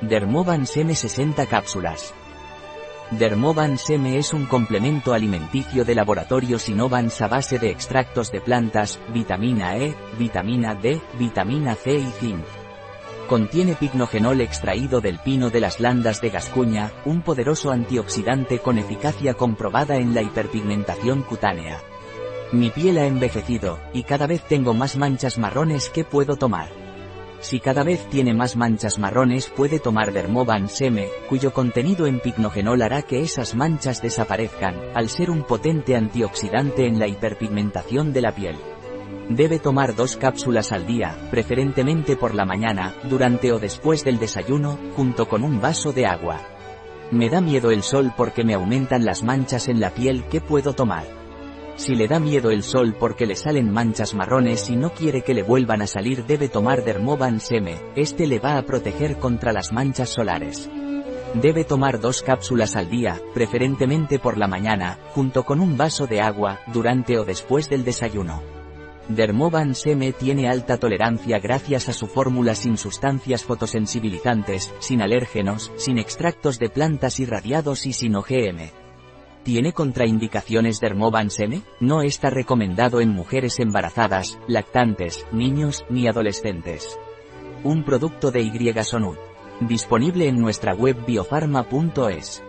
Dermovan Seme 60 cápsulas. Dermovan Seme es un complemento alimenticio de laboratorio Sinovans a base de extractos de plantas, vitamina E, vitamina D, vitamina C y zinc. Contiene pignogenol extraído del pino de las landas de Gascuña, un poderoso antioxidante con eficacia comprobada en la hiperpigmentación cutánea. Mi piel ha envejecido, y cada vez tengo más manchas marrones que puedo tomar. Si cada vez tiene más manchas marrones puede tomar Dermovan Seme, cuyo contenido en pignogenol hará que esas manchas desaparezcan, al ser un potente antioxidante en la hiperpigmentación de la piel. Debe tomar dos cápsulas al día, preferentemente por la mañana, durante o después del desayuno, junto con un vaso de agua. Me da miedo el sol porque me aumentan las manchas en la piel que puedo tomar. Si le da miedo el sol porque le salen manchas marrones y no quiere que le vuelvan a salir debe tomar Dermovan Seme, este le va a proteger contra las manchas solares. Debe tomar dos cápsulas al día, preferentemente por la mañana, junto con un vaso de agua, durante o después del desayuno. Dermovan Seme tiene alta tolerancia gracias a su fórmula sin sustancias fotosensibilizantes, sin alérgenos, sin extractos de plantas irradiados y sin OGM. ¿Tiene contraindicaciones Dermovan Seme? No está recomendado en mujeres embarazadas, lactantes, niños, ni adolescentes. Un producto de Y Sonut. Disponible en nuestra web biofarma.es.